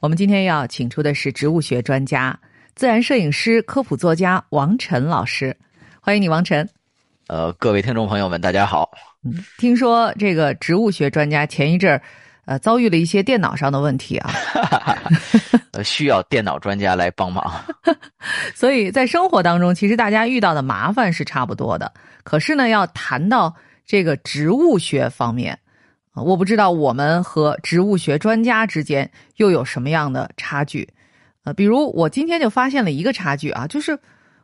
我们今天要请出的是植物学专家、自然摄影师、科普作家王晨老师，欢迎你，王晨。呃，各位听众朋友们，大家好。嗯，听说这个植物学专家前一阵儿，呃，遭遇了一些电脑上的问题啊，呃，需要电脑专家来帮忙。所以在生活当中，其实大家遇到的麻烦是差不多的。可是呢，要谈到这个植物学方面，我不知道我们和植物学专家之间又有什么样的差距。呃，比如我今天就发现了一个差距啊，就是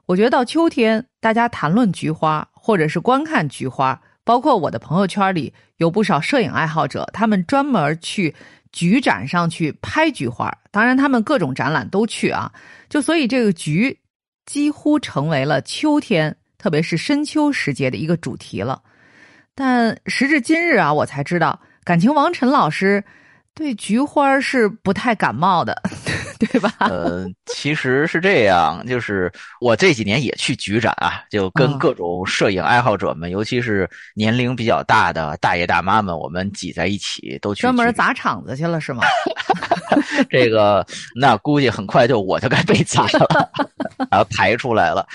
我觉得到秋天，大家谈论菊花或者是观看菊花。包括我的朋友圈里有不少摄影爱好者，他们专门去菊展上去拍菊花。当然，他们各种展览都去啊。就所以这个菊几乎成为了秋天，特别是深秋时节的一个主题了。但时至今日啊，我才知道，感情王晨老师对菊花是不太感冒的。对吧？呃，其实是这样，就是我这几年也去菊展啊，就跟各种摄影爱好者们，尤其是年龄比较大的大爷大妈们，我们挤在一起，都去专门砸场子去了，是吗？这个那估计很快就我就该被砸了，然后抬出来了。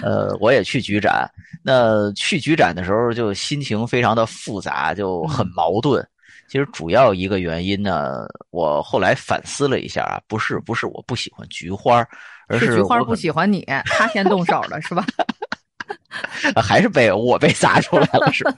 呃，我也去菊展，那去菊展的时候就心情非常的复杂，就很矛盾。其实主要一个原因呢，我后来反思了一下啊，不是不是我不喜欢菊花，而是菊花不喜欢你，他先动手了是吧？还是被我被砸出来了是吧？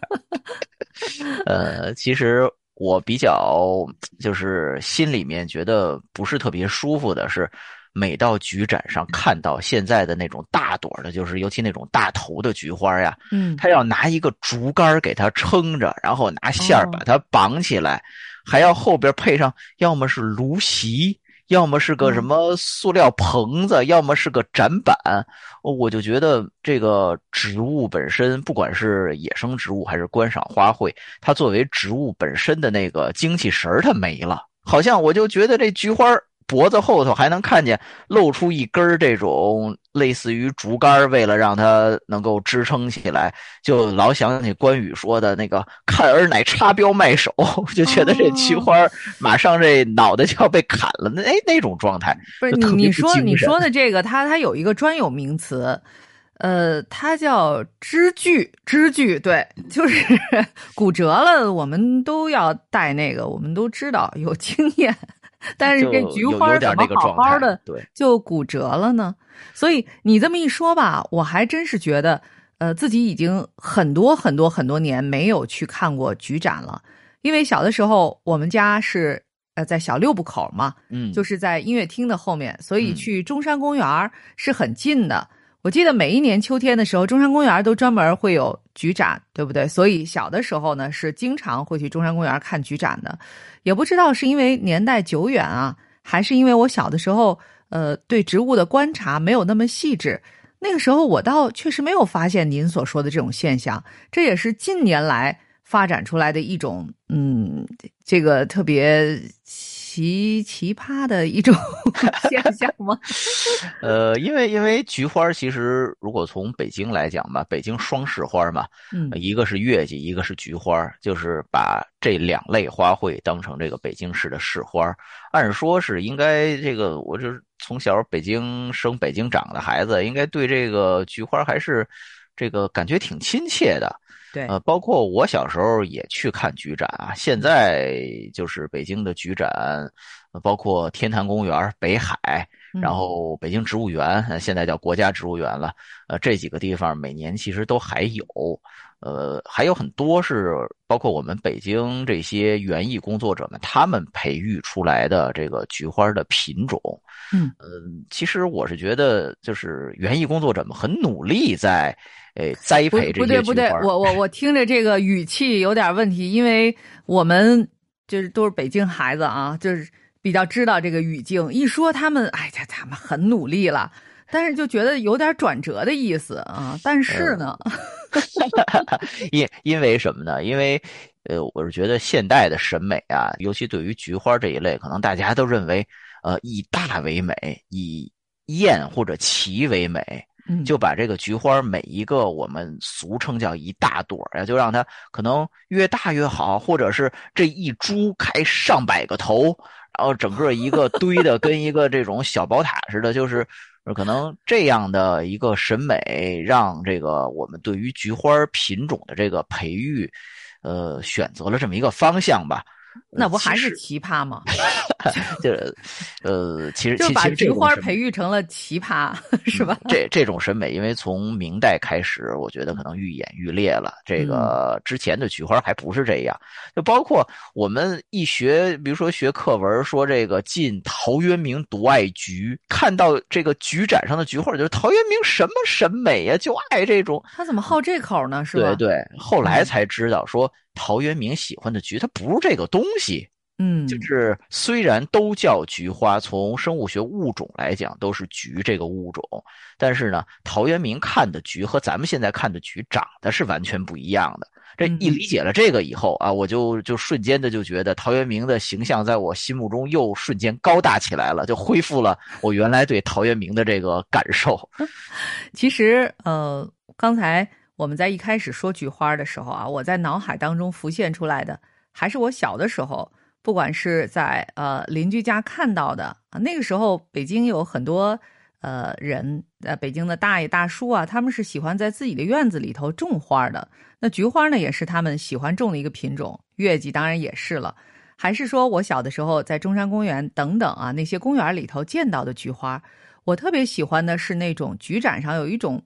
呃，其实我比较就是心里面觉得不是特别舒服的是。每到菊展上看到现在的那种大朵的，就是尤其那种大头的菊花呀，嗯，他要拿一个竹竿给它撑着，然后拿线儿把它绑起来，还要后边配上要么是芦席，要么是个什么塑料棚子，要么是个展板。我就觉得这个植物本身，不管是野生植物还是观赏花卉，它作为植物本身的那个精气神儿它没了，好像我就觉得这菊花。脖子后头还能看见露出一根这种类似于竹竿，为了让它能够支撑起来，就老想起关羽说的那个“看儿乃插标卖首”，就觉得这菊花马上这脑袋就要被砍了，那哎那种状态。不是你你说你说的这个，它它有一个专有名词，呃，它叫支具，支具对，就是 骨折了，我们都要带那个，我们都知道有经验。但是这菊花怎么好好的就骨折了呢？所以你这么一说吧，我还真是觉得，呃，自己已经很多很多很多年没有去看过菊展了。因为小的时候，我们家是呃在小六部口嘛，嗯，就是在音乐厅的后面，所以去中山公园是很近的。我记得每一年秋天的时候，中山公园都专门会有菊展，对不对？所以小的时候呢，是经常会去中山公园看菊展的。也不知道是因为年代久远啊，还是因为我小的时候，呃，对植物的观察没有那么细致。那个时候我倒确实没有发现您所说的这种现象。这也是近年来发展出来的一种，嗯，这个特别。奇奇葩的一种 现象吗？呃，因为因为菊花其实如果从北京来讲吧，北京双市花嘛，嗯，一个是月季，一个是菊花，就是把这两类花卉当成这个北京市的市花。按说是应该这个，我就是从小北京生北京长的孩子，应该对这个菊花还是这个感觉挺亲切的。对，呃，包括我小时候也去看菊展啊。现在就是北京的菊展，包括天坛公园、北海，然后北京植物园，现在叫国家植物园了。呃，这几个地方每年其实都还有，呃，还有很多是包括我们北京这些园艺工作者们他们培育出来的这个菊花的品种。嗯，呃，其实我是觉得，就是园艺工作者们很努力在。哎，栽培这些不对不对，我我 我听着这个语气有点问题，因为我们就是都是北京孩子啊，就是比较知道这个语境。一说他们，哎呀，他们很努力了，但是就觉得有点转折的意思啊。但是呢，因因为什么呢？因为呃，我是觉得现代的审美啊，尤其对于菊花这一类，可能大家都认为呃，以大为美，以艳或者奇为美。就把这个菊花每一个我们俗称叫一大朵呀，就让它可能越大越好，或者是这一株开上百个头，然后整个一个堆的跟一个这种小宝塔似的，就是可能这样的一个审美，让这个我们对于菊花品种的这个培育，呃，选择了这么一个方向吧。那不还是奇葩吗？就呃，其实就把菊花培育成了奇葩，是吧？这这种审美，因为从明代开始，我觉得可能愈演愈烈了。这个之前的菊花还不是这样，就包括我们一学，比如说学课文，说这个晋陶渊明独爱菊，看到这个菊展上的菊花，就是陶渊明什么审美呀？就爱这种。他怎么好这口呢？是吧？对对，后来才知道说。陶渊明喜欢的菊，它不是这个东西，嗯，就是虽然都叫菊花，从生物学物种来讲都是菊这个物种，但是呢，陶渊明看的菊和咱们现在看的菊长得是完全不一样的。这一理解了这个以后啊，我就就瞬间的就觉得陶渊明的形象在我心目中又瞬间高大起来了，就恢复了我原来对陶渊明的这个感受。其实，呃，刚才。我们在一开始说菊花的时候啊，我在脑海当中浮现出来的还是我小的时候，不管是在呃邻居家看到的啊，那个时候北京有很多呃人，呃北京的大爷大叔啊，他们是喜欢在自己的院子里头种花的。那菊花呢，也是他们喜欢种的一个品种，月季当然也是了。还是说我小的时候在中山公园等等啊那些公园里头见到的菊花，我特别喜欢的是那种菊盏上有一种。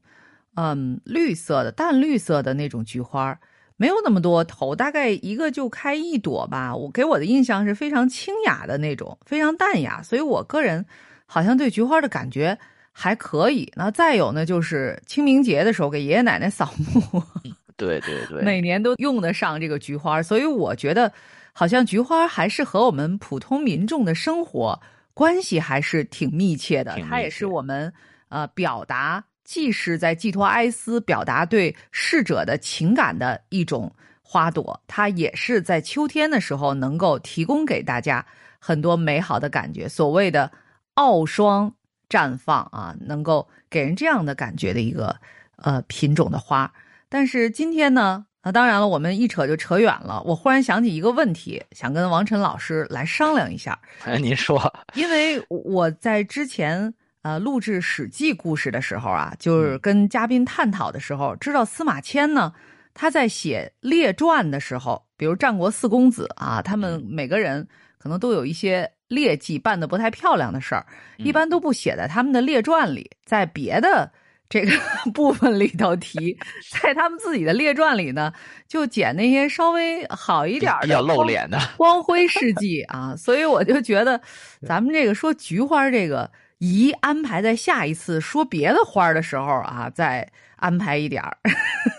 嗯，绿色的淡绿色的那种菊花，没有那么多头，大概一个就开一朵吧。我给我的印象是非常清雅的那种，非常淡雅，所以我个人好像对菊花的感觉还可以。那再有呢，就是清明节的时候给爷爷奶奶扫墓，对对对，每年都用得上这个菊花，所以我觉得好像菊花还是和我们普通民众的生活关系还是挺密切的。它也是我们呃表达。既是在寄托哀思、表达对逝者的情感的一种花朵，它也是在秋天的时候能够提供给大家很多美好的感觉。所谓的傲霜绽放啊，能够给人这样的感觉的一个呃品种的花。但是今天呢，那当然了，我们一扯就扯远了。我忽然想起一个问题，想跟王晨老师来商量一下。哎，您说，因为我在之前。呃，录制《史记》故事的时候啊，就是跟嘉宾探讨的时候，知道司马迁呢，他在写列传的时候，比如战国四公子啊，他们每个人可能都有一些劣迹，办的不太漂亮的事儿，一般都不写在他们的列传里，在别的这个 部分里头提，在他们自己的列传里呢，就捡那些稍微好一点的、要露脸的光辉事迹啊。所以我就觉得，咱们这个说菊花这个。宜安排在下一次说别的花的时候啊，再安排一点儿，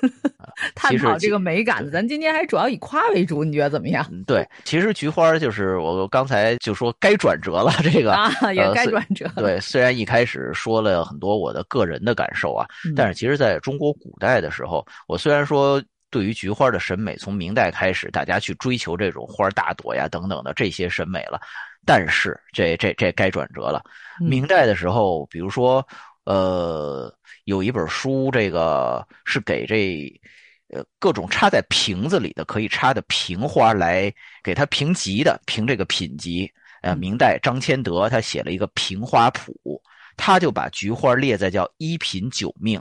探讨这个美感。咱今天还主要以夸为主，你觉得怎么样？对，其实菊花就是我刚才就说该转折了，这个啊也该转折。对，虽然一开始说了很多我的个人的感受啊，但是其实在中国古代的时候，我虽然说对于菊花的审美，从明代开始，大家去追求这种花大朵呀等等的这些审美了。但是这这这该转折了。明代的时候，比如说，呃，有一本书，这个是给这呃各种插在瓶子里的可以插的瓶花来给它评级的，评这个品级。呃，明代张谦德他写了一个瓶花谱，他就把菊花列在叫一品九命，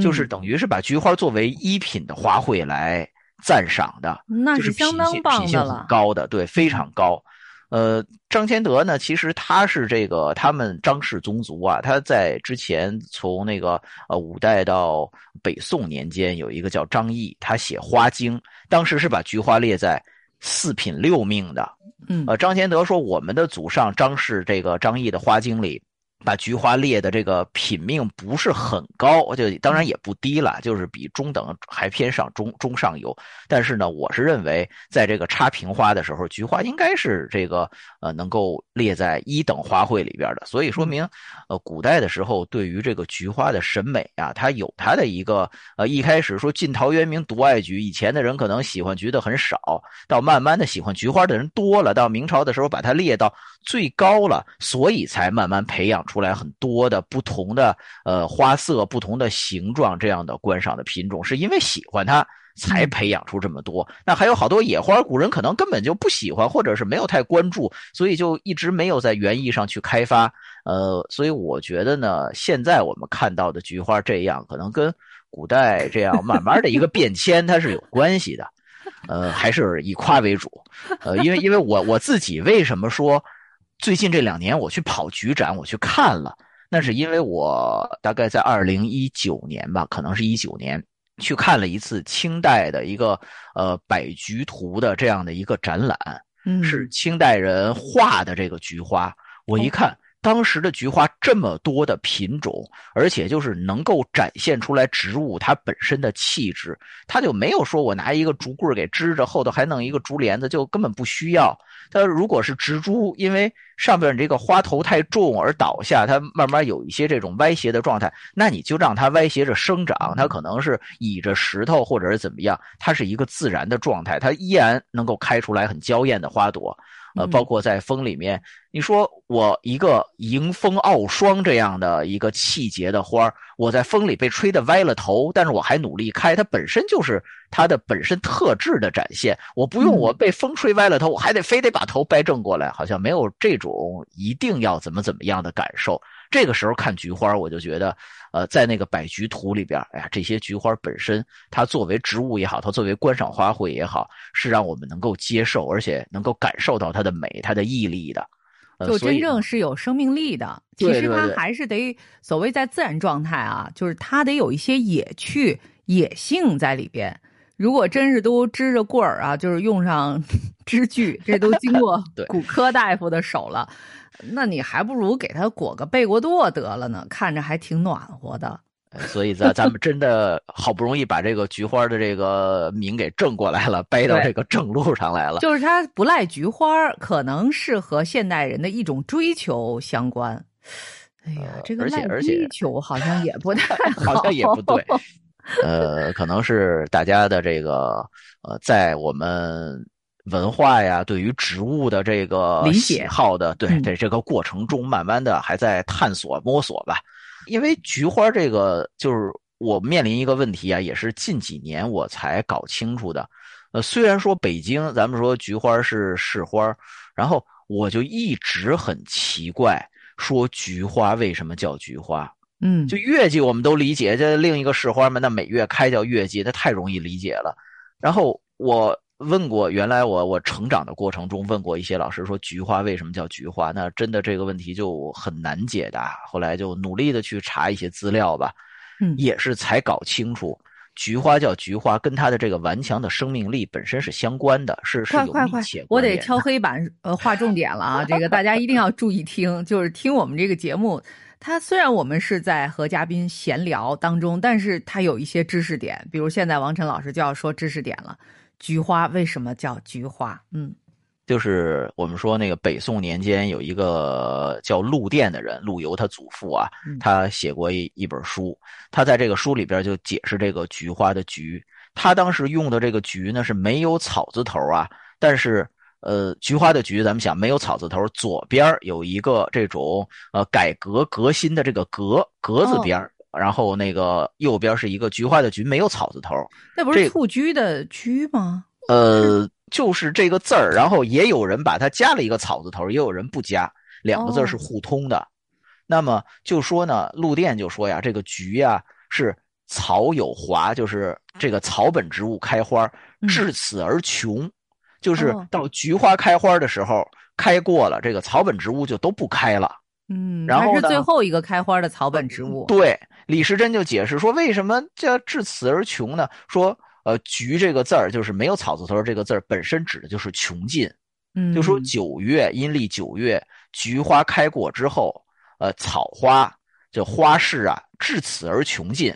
就是等于是把菊花作为一品的花卉来赞赏的，那是相当棒的了，高的，对，非常高。呃，张谦德呢，其实他是这个他们张氏宗族啊，他在之前从那个呃五代到北宋年间，有一个叫张毅，他写花经，当时是把菊花列在四品六命的。嗯，呃，张谦德说，我们的祖上张氏这个张毅的花经里。把菊花列的这个品命不是很高，就当然也不低了，就是比中等还偏上中中上游。但是呢，我是认为，在这个插瓶花的时候，菊花应该是这个呃能够列在一等花卉里边的。所以说明，呃，古代的时候对于这个菊花的审美啊，它有它的一个呃一开始说晋陶渊明独爱菊，以前的人可能喜欢菊的很少，到慢慢的喜欢菊花的人多了，到明朝的时候把它列到最高了，所以才慢慢培养。出来很多的不同的呃花色、不同的形状这样的观赏的品种，是因为喜欢它，才培养出这么多。那还有好多野花，古人可能根本就不喜欢，或者是没有太关注，所以就一直没有在园艺上去开发。呃，所以我觉得呢，现在我们看到的菊花这样，可能跟古代这样慢慢的一个变迁，它是有关系的。呃，还是以夸为主。呃，因为因为我我自己为什么说最近这两年我去跑菊展，我去看了。那是因为我大概在二零一九年吧，可能是一九年去看了一次清代的一个呃百菊图的这样的一个展览，嗯，是清代人画的这个菊花。我一看，当时的菊花这么多的品种，而且就是能够展现出来植物它本身的气质，它就没有说我拿一个竹棍给支着，后头还弄一个竹帘子，就根本不需要。它如果是植株，因为上边这个花头太重而倒下，它慢慢有一些这种歪斜的状态，那你就让它歪斜着生长，它可能是倚着石头或者是怎么样，它是一个自然的状态，它依然能够开出来很娇艳的花朵。呃，包括在风里面，你说我一个迎风傲霜这样的一个气节的花我在风里被吹得歪了头，但是我还努力开，它本身就是它的本身特质的展现。我不用我被风吹歪了头，我还得非得把头掰正过来，好像没有这种一定要怎么怎么样的感受。这个时候看菊花，我就觉得，呃，在那个百菊图里边，哎呀，这些菊花本身，它作为植物也好，它作为观赏花卉也好，是让我们能够接受，而且能够感受到它的美、它的毅力的。就真正是有生命力的。其实它还是得所谓在自然状态啊，就是它得有一些野趣、野性在里边。如果真是都支着棍儿啊，就是用上 支具，这都经过 骨科大夫的手了。那你还不如给他裹个被窝垛得了呢，看着还挺暖和的。所以，咱咱们真的好不容易把这个菊花的这个名给正过来了，掰到这个正路上来了。就是它不赖菊花，可能是和现代人的一种追求相关。哎呀，这个赖追求好像也不太好，好像也不对。呃，可能是大家的这个呃，在我们。文化呀，对于植物的这个喜好的，对对，这个过程中，慢慢的还在探索摸索吧。因为菊花这个，就是我面临一个问题啊，也是近几年我才搞清楚的。呃，虽然说北京咱们说菊花是市花，然后我就一直很奇怪，说菊花为什么叫菊花？嗯，就月季我们都理解，这另一个市花嘛，那每月开叫月季，那太容易理解了。然后我。问过，原来我我成长的过程中问过一些老师，说菊花为什么叫菊花？那真的这个问题就很难解答。后来就努力的去查一些资料吧，嗯，也是才搞清楚，菊花叫菊花，跟它的这个顽强的生命力本身是相关的，是是有密切我得敲黑板，呃，划重点了啊！这个大家一定要注意听，就是听我们这个节目，它虽然我们是在和嘉宾闲聊当中，但是它有一些知识点，比如现在王晨老师就要说知识点了。菊花为什么叫菊花？嗯，就是我们说那个北宋年间有一个叫陆佃的人，陆游他祖父啊，他写过一一本书，他在这个书里边就解释这个菊花的菊，他当时用的这个菊呢是没有草字头啊，但是呃，菊花的菊，咱们想没有草字头，左边有一个这种呃改革革新的这个革革字边然后那个右边是一个菊花的菊，没有草字头，那不是蹴鞠的鞠吗？呃，就是这个字儿，然后也有人把它加了一个草字头，也有人不加，两个字是互通的。那么就说呢，陆店就说呀，这个菊呀是草有华，就是这个草本植物开花至此而穷，就是到菊花开花的时候开过了，这个草本植物就都不开了。嗯，然后是最后一个开花的草本植物。对。李时珍就解释说，为什么叫至此而穷呢？说，呃，菊这个字儿就是没有草字头，这个字儿本身指的就是穷尽。嗯，就说九月阴历九月，菊花开过之后，呃，草花就花市啊，至此而穷尽。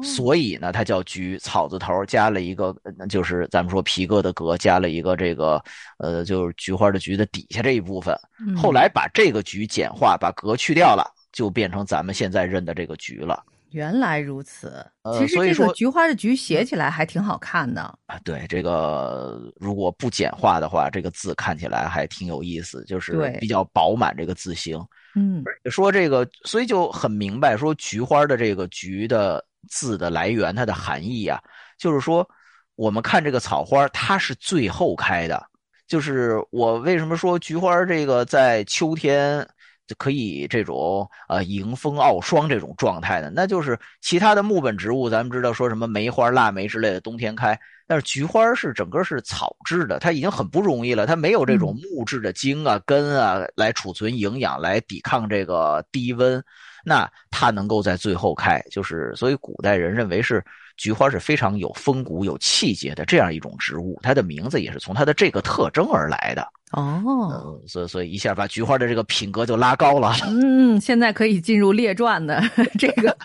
所以呢，它叫菊，草字头加了一个，就是咱们说皮革的革，加了一个这个，呃，就是菊花的菊的底下这一部分。后来把这个菊简化，把革去掉了。就变成咱们现在认的这个菊了。原来如此，其实这个菊花的菊写起来还挺好看的啊。对，这个如果不简化的话，这个字看起来还挺有意思，就是比较饱满这个字形。嗯，说这个，所以就很明白，说菊花的这个菊的字的来源，它的含义啊，就是说，我们看这个草花，它是最后开的。就是我为什么说菊花这个在秋天就可以这种呃迎风傲霜这种状态的？那就是其他的木本植物，咱们知道说什么梅花、腊梅之类的冬天开，但是菊花是整个是草质的，它已经很不容易了，它没有这种木质的茎啊、根啊来储存营养，来抵抗这个低温，那它能够在最后开，就是所以古代人认为是。菊花是非常有风骨、有气节的这样一种植物，它的名字也是从它的这个特征而来的。哦，所以所以一下把菊花的这个品格就拉高了。嗯，现在可以进入列传的 这个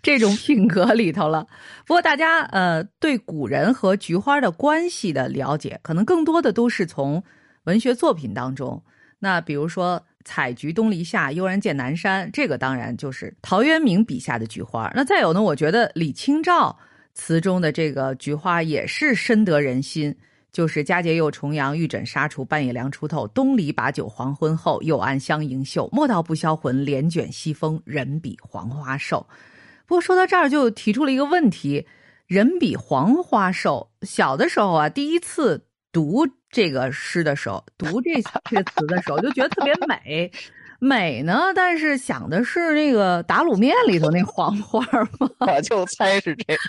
这种品格里头了。不过大家呃对古人和菊花的关系的了解，可能更多的都是从文学作品当中。那比如说。采菊东篱下，悠然见南山。这个当然就是陶渊明笔下的菊花。那再有呢？我觉得李清照词中的这个菊花也是深得人心。就是佳节又重阳，玉枕纱厨，半夜凉初透。东篱把酒黄昏后，又暗香盈袖。莫道不销魂，帘卷西风，人比黄花瘦。不过说到这儿，就提出了一个问题：人比黄花瘦。小的时候啊，第一次。读这个诗的时候，读这这词的时候，就觉得特别美，美呢。但是想的是那个打卤面里头那黄花吗？我 就猜是这样，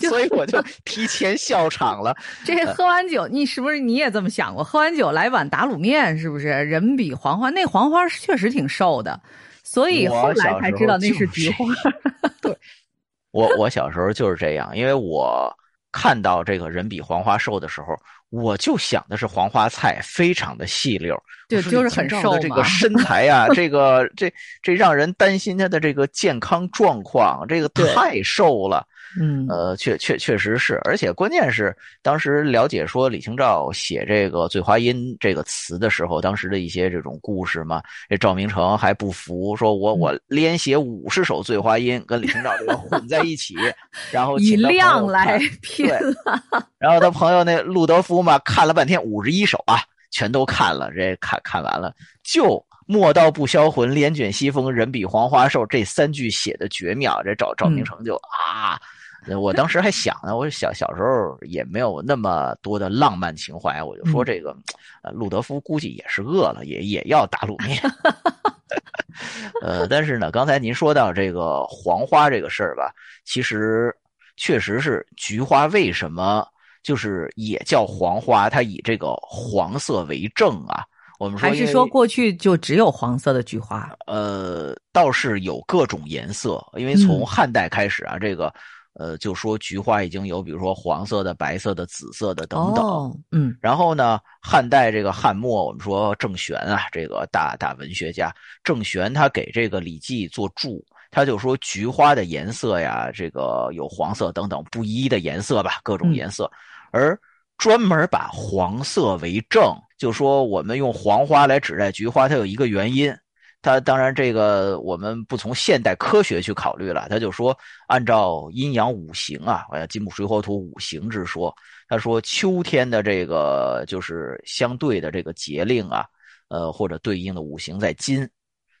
所以我就提前笑场了。这喝完酒，你是不是你也这么想过？喝完酒来碗打卤面，是不是人比黄花？那黄花确实挺瘦的，所以后来才知道那是菊花。对，我我小时候就是这样，因为我。看到这个人比黄花瘦的时候，我就想的是黄花菜非常的细溜，对，就是很瘦的这个身材啊，这个这这让人担心他的这个健康状况，这个太瘦了。嗯，呃，确确确实是，而且关键是当时了解说李清照写这个《醉花阴》这个词的时候，当时的一些这种故事嘛，这赵明诚还不服，说我我连写五十首《醉花阴》，跟李清照这个混在一起，然后以量来拼了。然后他朋友那陆德夫嘛，看了半天五十一首啊，全都看了，这看看完了，就莫道不销魂，帘卷西风，人比黄花瘦，这三句写的绝妙，这赵赵明诚就啊。我当时还想呢，我小小时候也没有那么多的浪漫情怀，我就说这个，呃，路德夫估计也是饿了，也也要打卤面。呃，但是呢，刚才您说到这个黄花这个事儿吧，其实确实是菊花为什么就是也叫黄花？它以这个黄色为正啊。我们说还是说过去就只有黄色的菊花？呃，倒是有各种颜色，因为从汉代开始啊，这个。呃，就说菊花已经有，比如说黄色的、白色的、紫色的等等。嗯，然后呢，汉代这个汉末，我们说郑玄啊，这个大大文学家郑玄，他给这个《礼记》做注，他就说菊花的颜色呀，这个有黄色等等不一的颜色吧，各种颜色，而专门把黄色为正，就说我们用黄花来指代菊花，它有一个原因。他当然，这个我们不从现代科学去考虑了。他就说，按照阴阳五行啊，金木水火土五行之说，他说秋天的这个就是相对的这个节令啊，呃，或者对应的五行在金。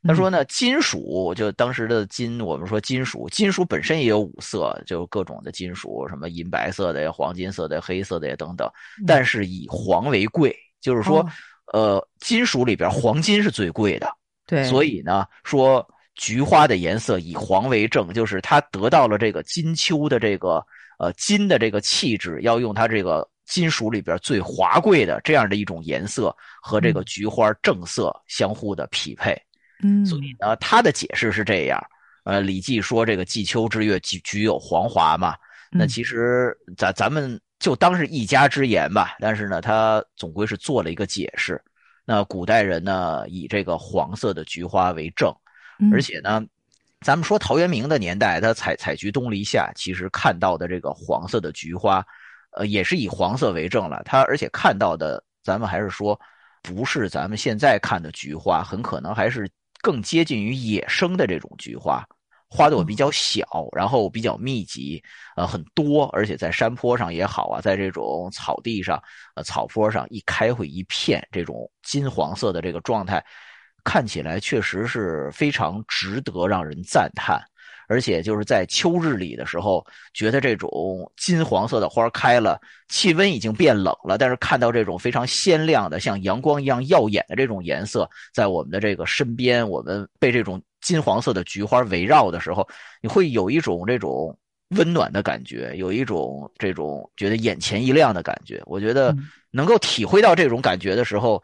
他说呢，金属就当时的金，我们说金属，金属本身也有五色，就各种的金属，什么银白色的呀、黄金色的、黑色的呀等等。但是以黄为贵，就是说，呃，金属里边黄金是最贵的。对，所以呢，说菊花的颜色以黄为正，就是它得到了这个金秋的这个呃金的这个气质，要用它这个金属里边最华贵的这样的一种颜色和这个菊花正色相互的匹配。嗯，所以呢，他的解释是这样。呃，《礼记》说这个季秋之月，菊菊有黄华嘛。那其实咱咱们就当是一家之言吧。但是呢，他总归是做了一个解释。那古代人呢，以这个黄色的菊花为正，而且呢，咱们说陶渊明的年代，他采采菊东篱下，其实看到的这个黄色的菊花，呃，也是以黄色为正了。他而且看到的，咱们还是说，不是咱们现在看的菊花，很可能还是更接近于野生的这种菊花。花朵比较小，然后比较密集，呃，很多，而且在山坡上也好啊，在这种草地上，呃，草坡上一开会一片这种金黄色的这个状态，看起来确实是非常值得让人赞叹。而且就是在秋日里的时候，觉得这种金黄色的花开了，气温已经变冷了，但是看到这种非常鲜亮的、像阳光一样耀眼的这种颜色，在我们的这个身边，我们被这种金黄色的菊花围绕的时候，你会有一种这种温暖的感觉，有一种这种觉得眼前一亮的感觉。我觉得能够体会到这种感觉的时候，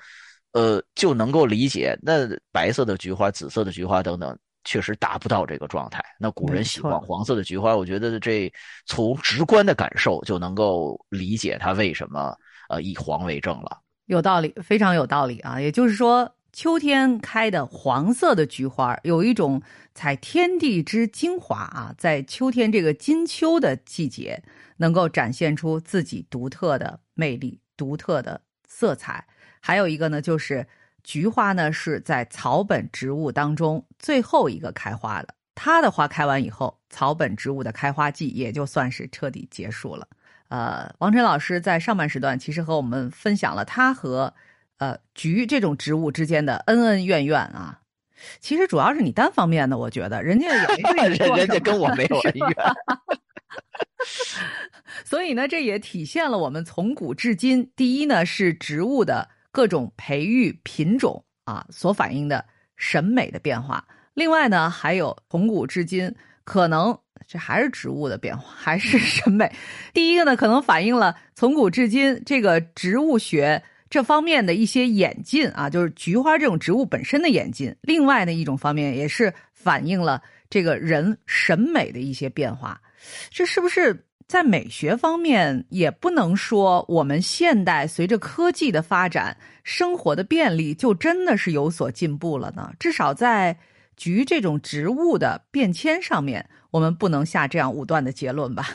呃，就能够理解那白色的菊花、紫色的菊花等等。确实达不到这个状态。那古人喜欢黄色的菊花，我觉得这从直观的感受就能够理解他为什么呃以黄为正了。有道理，非常有道理啊！也就是说，秋天开的黄色的菊花，有一种采天地之精华啊，在秋天这个金秋的季节，能够展现出自己独特的魅力、独特的色彩。还有一个呢，就是。菊花呢是在草本植物当中最后一个开花的，它的花开完以后，草本植物的开花季也就算是彻底结束了。呃，王晨老师在上半时段其实和我们分享了他和呃菊这种植物之间的恩恩怨怨啊。其实主要是你单方面的，我觉得人家也没人 人家跟我没有恩怨。所以呢，这也体现了我们从古至今，第一呢是植物的。各种培育品种啊，所反映的审美的变化。另外呢，还有从古至今，可能这还是植物的变化，还是 审美。第一个呢，可能反映了从古至今这个植物学这方面的一些演进啊，就是菊花这种植物本身的演进。另外的一种方面，也是反映了这个人审美的一些变化。这是不是？在美学方面，也不能说我们现代随着科技的发展，生活的便利就真的是有所进步了呢。至少在菊这种植物的变迁上面，我们不能下这样武断的结论吧。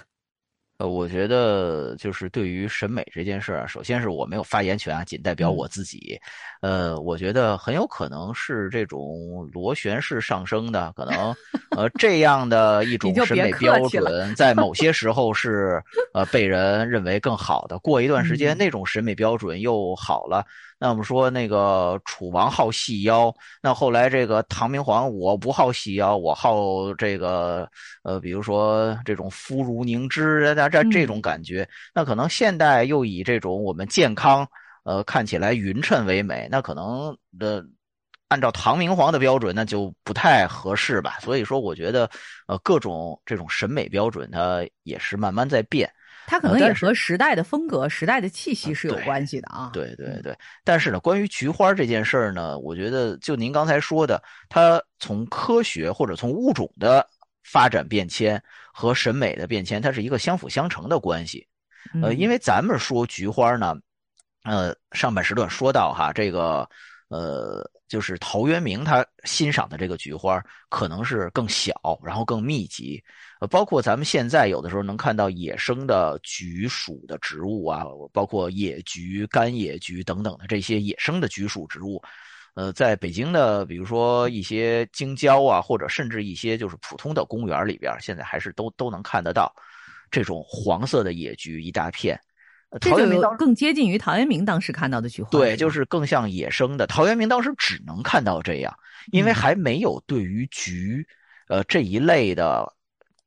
呃，我觉得就是对于审美这件事儿，首先是我没有发言权啊，仅代表我自己。呃，我觉得很有可能是这种螺旋式上升的，可能呃这样的一种审美标准，在某些时候是呃被人认为更好的，过一段时间那种审美标准又好了。那我们说那个楚王好细腰，那后来这个唐明皇我不好细腰，我好这个呃，比如说这种肤如凝脂这这这种感觉，那可能现代又以这种我们健康呃看起来匀称为美，那可能的按照唐明皇的标准那就不太合适吧。所以说，我觉得呃各种这种审美标准它也是慢慢在变。它可能也和时代的风格、时代的气息是有关系的啊。对对对，但是呢，关于菊花这件事儿呢，我觉得就您刚才说的，它从科学或者从物种的发展变迁和审美的变迁，它是一个相辅相成的关系。呃，因为咱们说菊花呢，呃，上半时段说到哈，这个呃，就是陶渊明他欣赏的这个菊花可能是更小，然后更密集。呃，包括咱们现在有的时候能看到野生的菊属的植物啊，包括野菊、干野菊等等的这些野生的菊属植物，呃，在北京的，比如说一些京郊啊，或者甚至一些就是普通的公园里边，现在还是都都能看得到这种黄色的野菊一大片。陶渊明更接近于陶渊明当时看到的菊花，对，就是更像野生的。陶渊明当时只能看到这样，因为还没有对于菊，呃这一类的。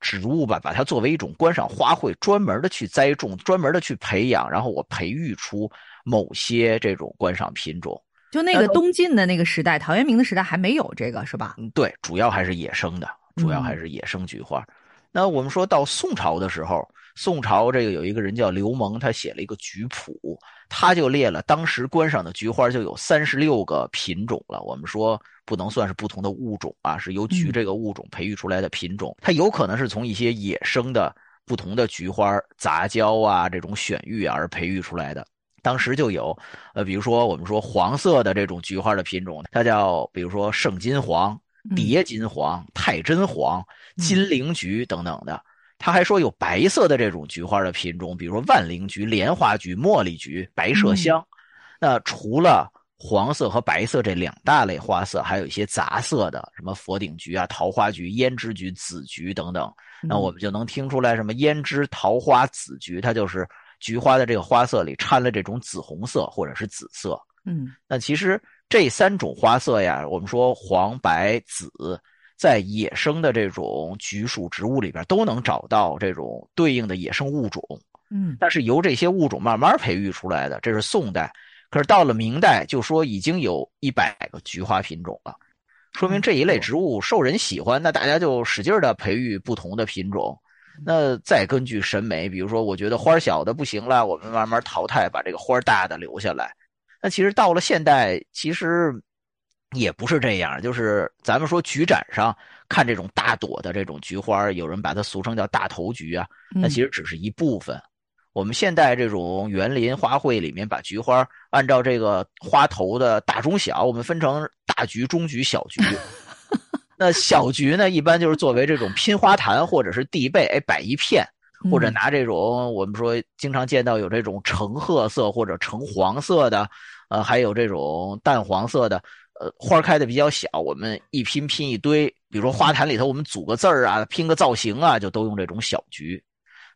植物吧，把它作为一种观赏花卉，专门的去栽种，专门的去培养，然后我培育出某些这种观赏品种。就那个东晋的那个时代，陶渊明的时代还没有这个，是吧？嗯，对，主要还是野生的，主要还是野生菊花。那我们说到宋朝的时候，宋朝这个有一个人叫刘蒙，他写了一个菊谱，他就列了当时观赏的菊花就有三十六个品种了。我们说。不能算是不同的物种啊，是由菊这个物种培育出来的品种。它有可能是从一些野生的不同的菊花杂交啊，这种选育而培育出来的。当时就有，呃，比如说我们说黄色的这种菊花的品种，它叫比如说圣金黄、蝶金黄、太真黄、金陵菊等等的。他还说有白色的这种菊花的品种，比如说万灵菊、莲花菊、茉莉菊、白麝香。那除了黄色和白色这两大类花色，还有一些杂色的，什么佛顶菊啊、桃花菊、胭脂菊、紫菊等等。那我们就能听出来，什么胭脂、桃花、紫菊，它就是菊花的这个花色里掺了这种紫红色或者是紫色。嗯，那其实这三种花色呀，我们说黄、白、紫，在野生的这种菊属植物里边都能找到这种对应的野生物种。嗯，但是由这些物种慢慢培育出来的，这是宋代。可是到了明代，就说已经有一百个菊花品种了，说明这一类植物受人喜欢，那大家就使劲的培育不同的品种。那再根据审美，比如说我觉得花小的不行了，我们慢慢淘汰，把这个花大的留下来。那其实到了现代，其实也不是这样，就是咱们说菊展上看这种大朵的这种菊花，有人把它俗称叫大头菊啊，那其实只是一部分。我们现代这种园林花卉里面，把菊花按照这个花头的大中小，我们分成大菊、中菊、小菊。那小菊呢，一般就是作为这种拼花坛或者是地被，哎，摆一片，或者拿这种我们说经常见到有这种橙褐色或者橙黄色的，呃，还有这种淡黄色的，呃，花开的比较小，我们一拼拼一堆，比如说花坛里头我们组个字儿啊，拼个造型啊，就都用这种小菊。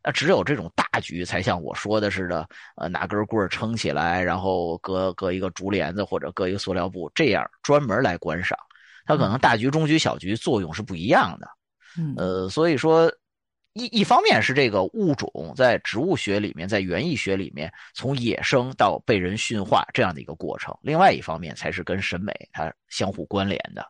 那只有这种大菊才像我说的似的，呃，拿根棍儿撑起来，然后搁搁一个竹帘子或者搁一个塑料布，这样专门来观赏。它可能大菊、中菊、小菊作用是不一样的。呃，所以说一一方面是这个物种在植物学里面，在园艺学里面从野生到被人驯化这样的一个过程，另外一方面才是跟审美它相互关联的。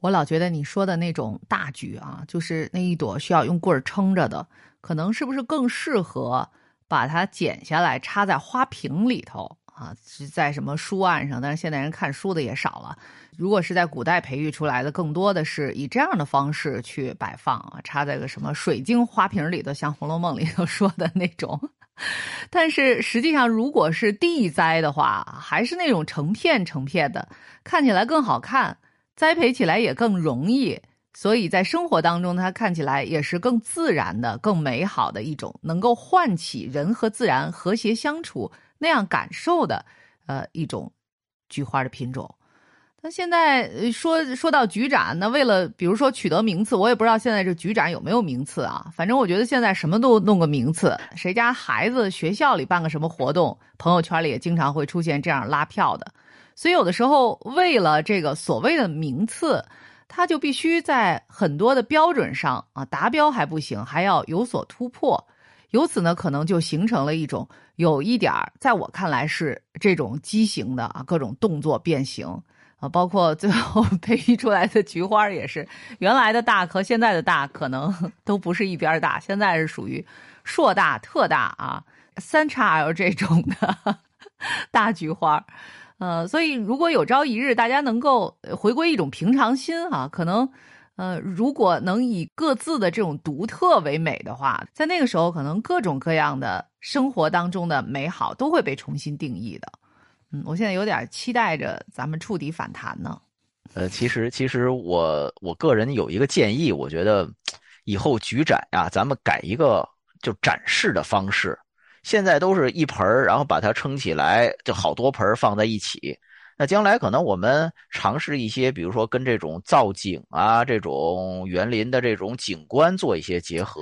我老觉得你说的那种大菊啊，就是那一朵需要用棍儿撑着的。可能是不是更适合把它剪下来插在花瓶里头啊？是在什么书案上？但是现代人看书的也少了。如果是在古代培育出来的，更多的是以这样的方式去摆放啊，插在个什么水晶花瓶里头，像《红楼梦》里头说的那种。但是实际上，如果是地栽的话，还是那种成片成片的，看起来更好看，栽培起来也更容易。所以在生活当中，它看起来也是更自然的、更美好的一种，能够唤起人和自然和谐相处那样感受的，呃，一种菊花的品种。那现在说说到菊展，那为了比如说取得名次，我也不知道现在这菊展有没有名次啊。反正我觉得现在什么都弄个名次，谁家孩子学校里办个什么活动，朋友圈里也经常会出现这样拉票的。所以有的时候为了这个所谓的名次。他就必须在很多的标准上啊达标还不行，还要有所突破。由此呢，可能就形成了一种有一点儿，在我看来是这种畸形的啊，各种动作变形啊，包括最后 培育出来的菊花也是，原来的大和现在的大可能 都不是一边大，现在是属于硕大、特大啊，三叉 L 这种的 大菊花。呃，所以如果有朝一日大家能够回归一种平常心哈，可能，呃，如果能以各自的这种独特为美的话，在那个时候，可能各种各样的生活当中的美好都会被重新定义的。嗯，我现在有点期待着咱们触底反弹呢。呃，其实其实我我个人有一个建议，我觉得以后菊展呀，咱们改一个就展示的方式。现在都是一盆儿，然后把它撑起来，就好多盆儿放在一起。那将来可能我们尝试一些，比如说跟这种造景啊、这种园林的这种景观做一些结合，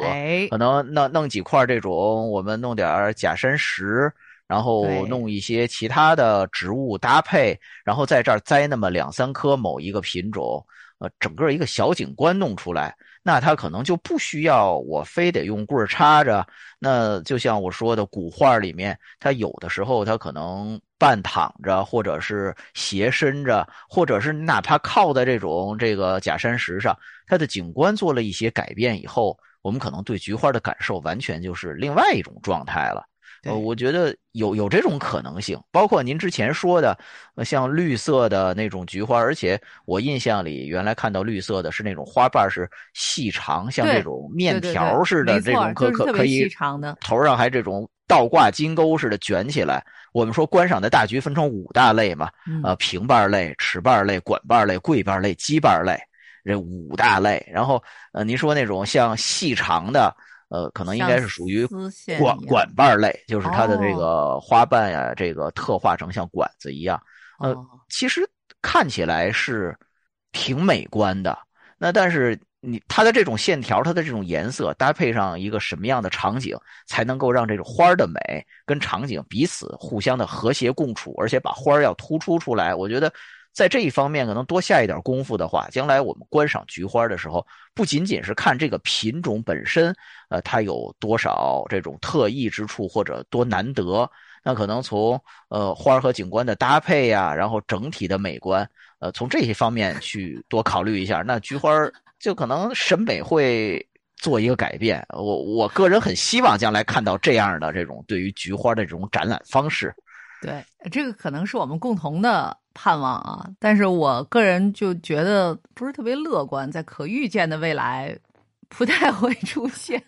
可能弄弄几块这种，我们弄点假山石，然后弄一些其他的植物搭配，然后在这儿栽那么两三棵某一个品种，呃，整个一个小景观弄出来。那它可能就不需要我非得用棍儿插着，那就像我说的古画里面，它有的时候它可能半躺着，或者是斜伸着，或者是哪怕靠在这种这个假山石上，它的景观做了一些改变以后，我们可能对菊花的感受完全就是另外一种状态了。呃，我觉得有有这种可能性，包括您之前说的，像绿色的那种菊花，而且我印象里原来看到绿色的是那种花瓣是细长，像这种面条似的这种，可可可以头上还这种倒挂金钩似的卷起来。我们说观赏的大菊分成五大类嘛，呃，平瓣类、尺瓣类、管瓣类、桂瓣类、鸡瓣类，这五大类。然后呃，您说那种像细长的。呃，可能应该是属于管管瓣类，就是它的这个花瓣呀，这个特化成像管子一样。呃，其实看起来是挺美观的。那但是你它的这种线条，它的这种颜色，搭配上一个什么样的场景，才能够让这种花的美跟场景彼此互相的和谐共处，而且把花要突出出来？我觉得在这一方面可能多下一点功夫的话，将来我们观赏菊花的时候，不仅仅是看这个品种本身，呃，它有多少这种特异之处或者多难得，那可能从呃花和景观的搭配呀，然后整体的美观，呃，从这些方面去多考虑一下，那菊花就可能审美会做一个改变。我我个人很希望将来看到这样的这种对于菊花的这种展览方式。对，这个可能是我们共同的盼望啊，但是我个人就觉得不是特别乐观，在可预见的未来不太会出现，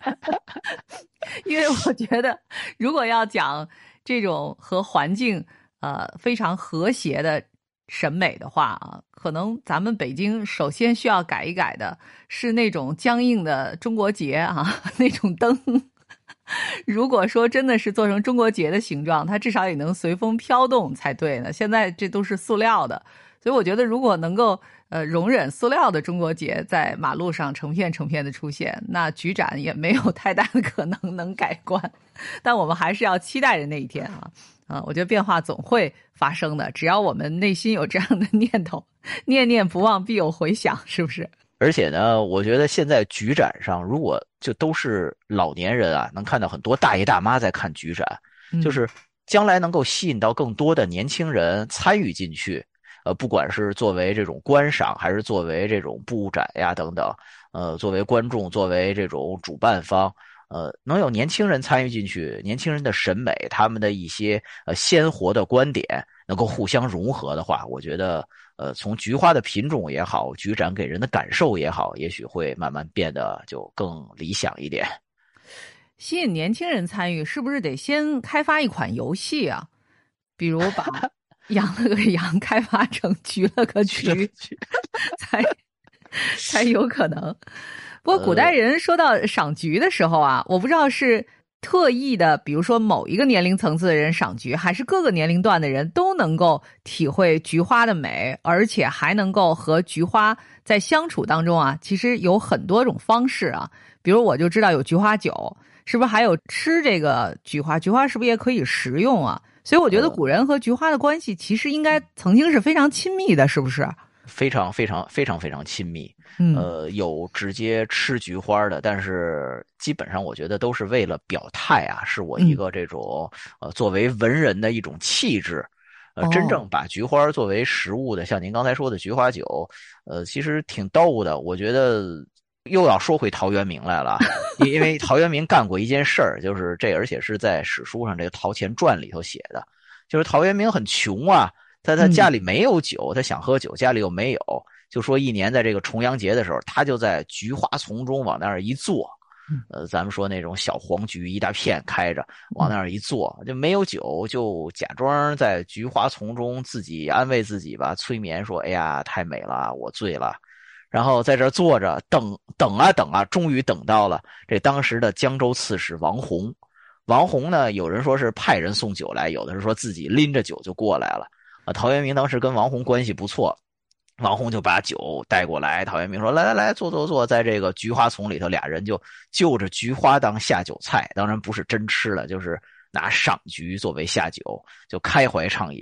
因为我觉得如果要讲这种和环境呃非常和谐的审美的话啊，可能咱们北京首先需要改一改的是那种僵硬的中国结啊，那种灯。如果说真的是做成中国结的形状，它至少也能随风飘动才对呢。现在这都是塑料的，所以我觉得如果能够呃容忍塑料的中国结在马路上成片成片的出现，那菊展也没有太大的可能能改观。但我们还是要期待着那一天啊啊！我觉得变化总会发生的，只要我们内心有这样的念头，念念不忘必有回响，是不是？而且呢，我觉得现在菊展上，如果就都是老年人啊，能看到很多大爷大妈在看菊展，就是将来能够吸引到更多的年轻人参与进去，呃，不管是作为这种观赏，还是作为这种布展呀等等，呃，作为观众，作为这种主办方，呃，能有年轻人参与进去，年轻人的审美，他们的一些呃鲜活的观点，能够互相融合的话，我觉得。呃，从菊花的品种也好，菊展给人的感受也好，也许会慢慢变得就更理想一点。吸引年轻人参与，是不是得先开发一款游戏啊？比如把 养了个羊开发成菊了个菊，才才有可能。不过古代人说到赏菊的时候啊，我不知道是。特意的，比如说某一个年龄层次的人赏菊，还是各个年龄段的人都能够体会菊花的美，而且还能够和菊花在相处当中啊，其实有很多种方式啊。比如我就知道有菊花酒，是不是还有吃这个菊花？菊花是不是也可以食用啊？所以我觉得古人和菊花的关系其实应该曾经是非常亲密的，是不是？非常非常非常非常亲密，呃，有直接吃菊花的，但是基本上我觉得都是为了表态啊，是我一个这种呃作为文人的一种气质，呃，真正把菊花作为食物的，像您刚才说的菊花酒，呃，其实挺逗的。我觉得又要说回陶渊明来了，因为陶渊明干过一件事儿，就是这，而且是在史书上这个《陶潜传》里头写的，就是陶渊明很穷啊。他他家里没有酒，他想喝酒，家里又没有，就说一年在这个重阳节的时候，他就在菊花丛中往那儿一坐，呃，咱们说那种小黄菊一大片开着，往那儿一坐，就没有酒，就假装在菊花丛中自己安慰自己吧，催眠说：“哎呀，太美了，我醉了。”然后在这坐着等等啊等啊，终于等到了这当时的江州刺史王弘。王弘呢，有人说是派人送酒来，有的人说自己拎着酒就过来了。啊陶渊明当时跟王弘关系不错，王弘就把酒带过来。陶渊明说：“来来来，坐坐坐，在这个菊花丛里头，俩人就就着菊花当下酒菜，当然不是真吃了，就是拿赏菊作为下酒，就开怀畅饮。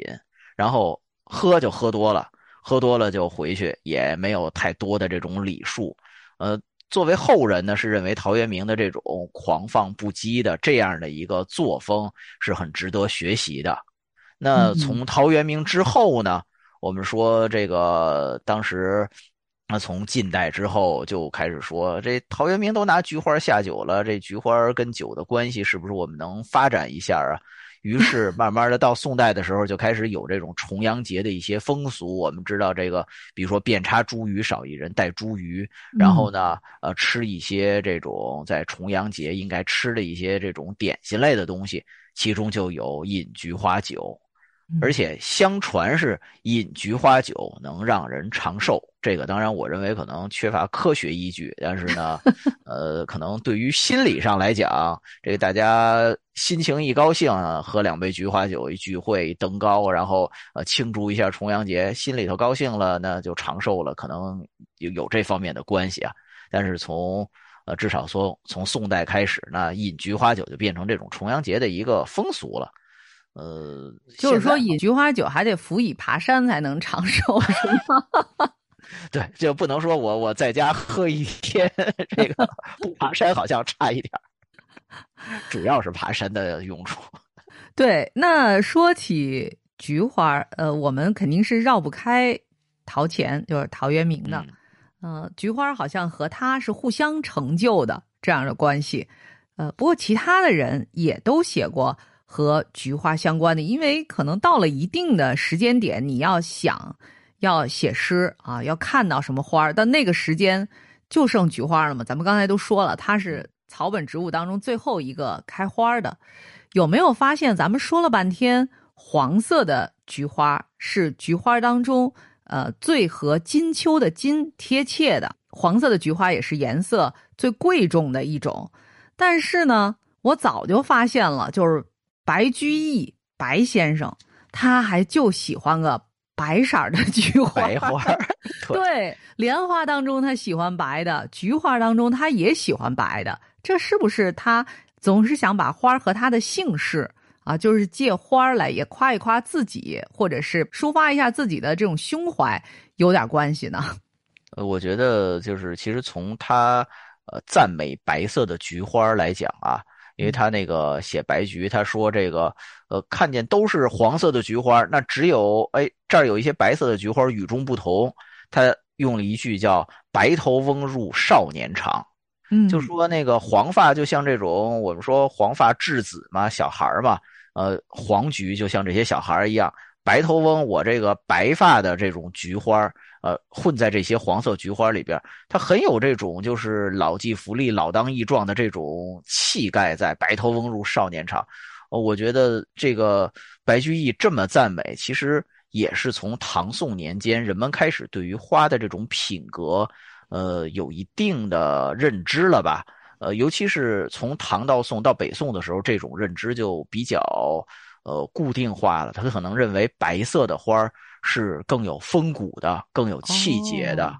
然后喝就喝多了，喝多了就回去，也没有太多的这种礼数。呃，作为后人呢，是认为陶渊明的这种狂放不羁的这样的一个作风是很值得学习的。”那从陶渊明之后呢？我们说这个当时，那从近代之后就开始说，这陶渊明都拿菊花下酒了，这菊花跟酒的关系是不是我们能发展一下啊？于是慢慢的到宋代的时候，就开始有这种重阳节的一些风俗。我们知道这个，比如说遍插茱萸少一人带茱萸，然后呢，呃，吃一些这种在重阳节应该吃的一些这种点心类的东西，其中就有饮菊花酒。而且相传是饮菊花酒能让人长寿，这个当然我认为可能缺乏科学依据，但是呢，呃，可能对于心理上来讲，这个大家心情一高兴，喝两杯菊花酒，一聚会一登高，然后呃庆祝一下重阳节，心里头高兴了，那就长寿了，可能有有这方面的关系啊。但是从呃至少说从宋代开始，那饮菊花酒就变成这种重阳节的一个风俗了。呃，就是说饮菊花酒还得辅以爬山才能长寿，是吗？对，就不能说我我在家喝一天，这个不爬山好像差一点儿，主要是爬山的用处。对，那说起菊花，呃，我们肯定是绕不开陶潜，就是陶渊明的。嗯呃，菊花好像和他是互相成就的这样的关系。呃，不过其他的人也都写过和菊花相关的，因为可能到了一定的时间点，你要想要写诗啊，要看到什么花儿，但那个时间就剩菊花了嘛。咱们刚才都说了，它是草本植物当中最后一个开花的。有没有发现，咱们说了半天，黄色的菊花是菊花当中呃最和金秋的金贴切的，黄色的菊花也是颜色最贵重的一种。但是呢，我早就发现了，就是白居易白先生，他还就喜欢个白色儿的 菊花。白花，对对，莲花当中他喜欢白的，菊花当中他也喜欢白的，这是不是他总是想把花和他的姓氏啊，就是借花儿来也夸一夸自己，或者是抒发一下自己的这种胸怀，有点关系呢？呃，我觉得就是其实从他呃赞美白色的菊花来讲啊，因为他那个写白菊，他说这个呃看见都是黄色的菊花，那只有哎这儿有一些白色的菊花与众不同。他用了一句叫“白头翁入少年长”，嗯，就说那个黄发就像这种我们说黄发稚子嘛，小孩儿嘛，呃黄菊就像这些小孩儿一样。白头翁，我这个白发的这种菊花儿，呃，混在这些黄色菊花里边他，很有这种就是老骥伏枥、老当益壮的这种气概在。白头翁入少年场，呃我觉得这个白居易这么赞美，其实也是从唐宋年间人们开始对于花的这种品格，呃，有一定的认知了吧。呃，尤其是从唐到宋到北宋的时候，这种认知就比较呃固定化了。他可能认为白色的花儿是更有风骨的、更有气节的。哦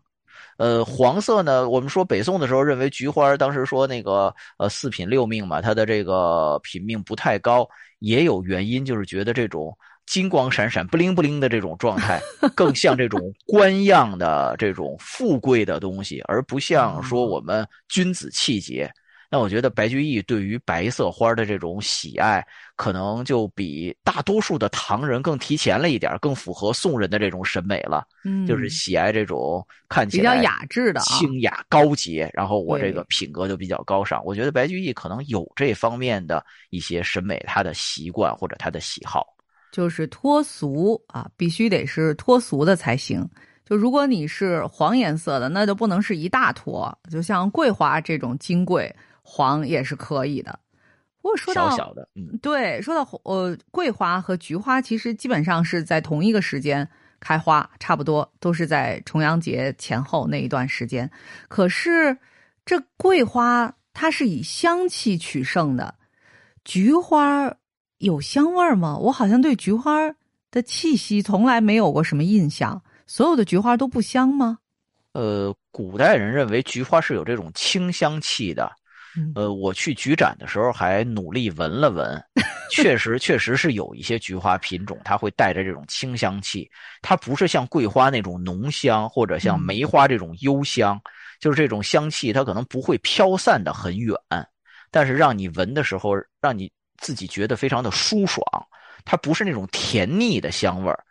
呃，黄色呢，我们说北宋的时候认为菊花，当时说那个呃四品六命嘛，它的这个品命不太高，也有原因，就是觉得这种金光闪闪、不灵不灵的这种状态，更像这种官样的这种富贵的东西，而不像说我们君子气节。那我觉得白居易对于白色花的这种喜爱，可能就比大多数的唐人更提前了一点，更符合宋人的这种审美了。嗯，就是喜爱这种看起来比较雅致的啊。清雅高洁，然后我这个品格就比较高尚。我觉得白居易可能有这方面的一些审美，他的习惯或者他的喜好。就是脱俗啊，必须得是脱俗的才行。就如果你是黄颜色的，那就不能是一大坨，就像桂花这种金桂黄也是可以的。不过说到小小的，嗯，对，说到呃桂花和菊花，其实基本上是在同一个时间开花，差不多都是在重阳节前后那一段时间。可是这桂花它是以香气取胜的，菊花有香味儿吗？我好像对菊花的气息从来没有过什么印象。所有的菊花都不香吗？呃，古代人认为菊花是有这种清香气的。嗯。呃，我去菊展的时候还努力闻了闻，确实确实是有一些菊花品种，它会带着这种清香气，它不是像桂花那种浓香，或者像嗯。梅花这种幽香，就是这种香气它可能不会飘散的很远，但是让你闻的时候，让你自己觉得非常的舒爽，它不是那种甜腻的香味儿。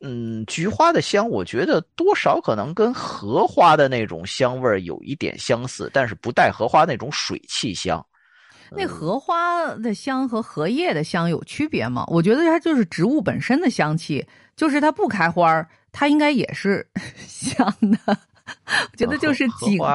嗯，菊花的香，我觉得多少可能跟荷花的那种香味儿有一点相似，但是不带荷花那种水汽香。那荷花的香和荷叶的香有区别吗？我觉得它就是植物本身的香气，就是它不开花儿，它应该也是 香的。我觉得就是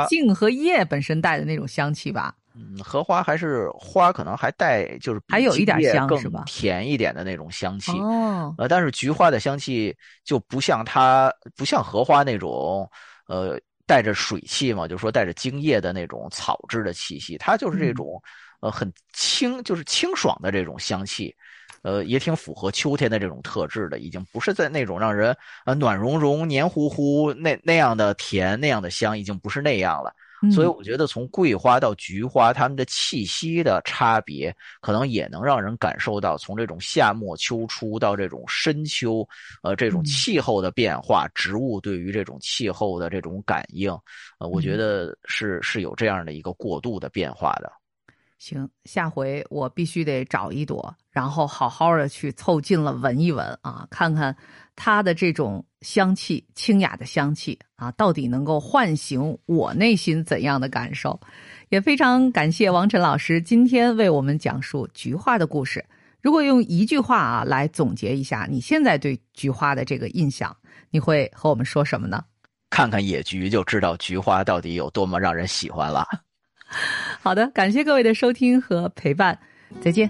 茎和叶本身带的那种香气吧。嗯，荷花还是花，可能还带就是还有一点更香是吧甜一点的那种香气。哦，呃，但是菊花的香气就不像它，不像荷花那种，呃，带着水气嘛，就是说带着茎叶的那种草质的气息，它就是这嗯种，呃，很清，就是清爽的这种香气，呃，也挺符合秋天的这种特质的，已经不是在那种让人呃暖融融、黏糊糊那那样的甜那样的香，已经不是那样了，所以我觉得从桂花到菊花，它们的气息的差别，可能也能让人感受到从这种夏末秋初到这种深秋，呃，这种气候的变化，植物对于这种气候的这种感应，呃，我觉得是是有这样的一个过渡的变化的。行，下回我必须得找一朵，然后好好的去凑近了闻一闻啊，看看它的这种香气，清雅的香气啊，到底能够唤醒我内心怎样的感受？也非常感谢王晨老师今天为我们讲述菊花的故事。如果用一句话啊来总结一下你现在对菊花的这个印象，你会和我们说什么呢？看看野菊就知道菊花到底有多么让人喜欢了。好的，感谢各位的收听和陪伴，再见。